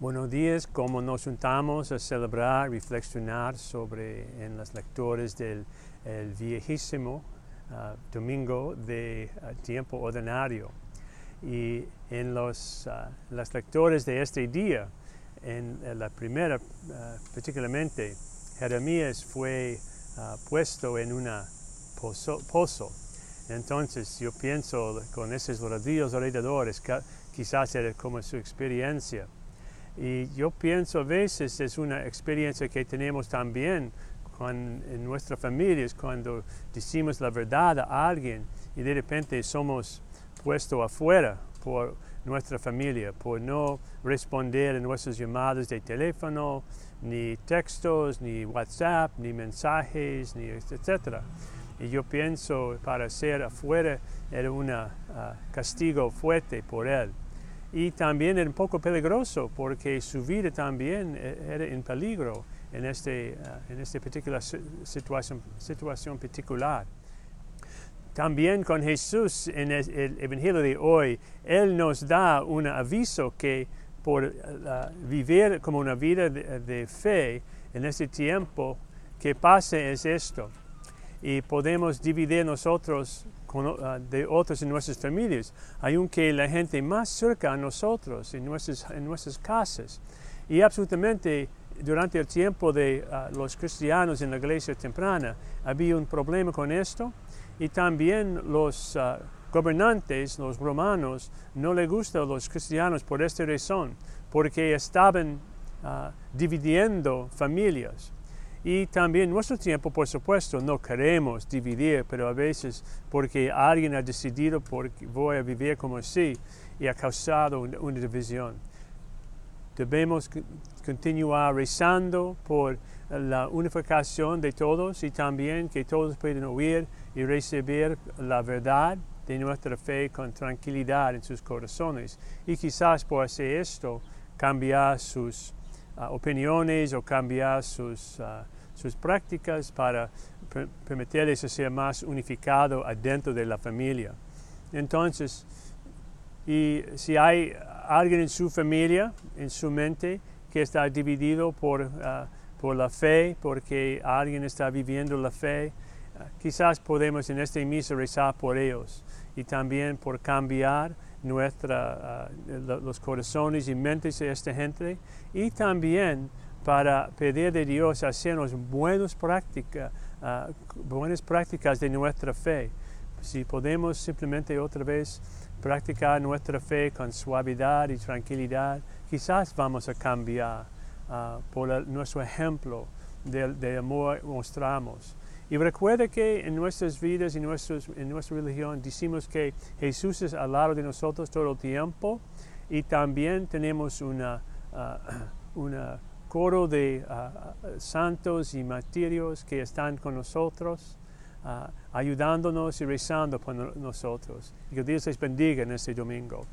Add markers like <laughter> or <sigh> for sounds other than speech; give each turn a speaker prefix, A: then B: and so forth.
A: Buenos días, como nos juntamos a celebrar, reflexionar sobre en las lecturas del el viejísimo uh, domingo de uh, tiempo ordinario. Y en los, uh, las lecturas de este día, en, la primera particularmente, Jeremías fue puesto en un pozo, pozo. Entonces yo pienso con esos rodillos alrededor, quizás era como su experiencia. Y yo pienso a veces es una experiencia que tenemos también en nuestras familias cuando decimos la verdad a alguien y de repente somos puestos afuera por nuestra familia, por no responder a nuestras llamadas de teléfono, ni textos, ni WhatsApp, ni mensajes, ni etc. Y yo pienso para ser afuera era un uh, castigo fuerte por él y también era un poco peligroso porque su vida también eh, era en peligro en, este, uh, en esta particular situación, situación particular. También con Jesús en el Evangelio de hoy, Él nos da un aviso que por uh, vivir como una vida de, de, fe en este tiempo que pase es esto. Y podemos dividir nosotros Ah, de otros en nuestras familias, aunque la gente más cerca a nosotros, en nuestras, en nuestras casas. Y absolutamente durante el tiempo de uh, los cristianos en la iglesia temprana había un problema con esto y también los uh, gobernantes, los romanos, no les gustan los cristianos por esta razón, porque estaban uh, dividiendo familias. Y también nuestro tiempo, por supuesto, no queremos dividir, pero a veces porque alguien ha decidido porque voy a vivir como así y ha causado una, división. Debemos continuar rezando por la unificación de todos y también que todos puedan oír y recibir la verdad de nuestra fe con tranquilidad en sus corazones. Y quizás por hacer esto, cambiar sus uh, opiniones o cambiar sus, uh, sus prácticas para per permitirles ser más unificado adentro de la familia. Entonces, y si hay alguien en su familia, en su mente, que está dividido por, uh, por la fe, porque alguien está viviendo la fe, quizás podemos en este misa rezar por ellos y también por cambiar nuestra, uh, los corazones y mentes de esta gente y también para pedir de Dios hacernos buenas prácticas, uh, buenas prácticas de nuestra fe. Si podemos simplemente otra vez practicar nuestra fe con suavidad y tranquilidad, quizás vamos a cambiar uh, por nuestro ejemplo de, de amor mostramos. Y recuerda que en nuestras vidas y nuestros, en nuestra religión decimos que Jesús es al lado de nosotros todo el tiempo y también tenemos una, uh, <clears throat> una coro de uh, santos y martirios que están con nosotros, ayudándonos y rezando por nosotros. Y que Dios les bendiga en este domingo.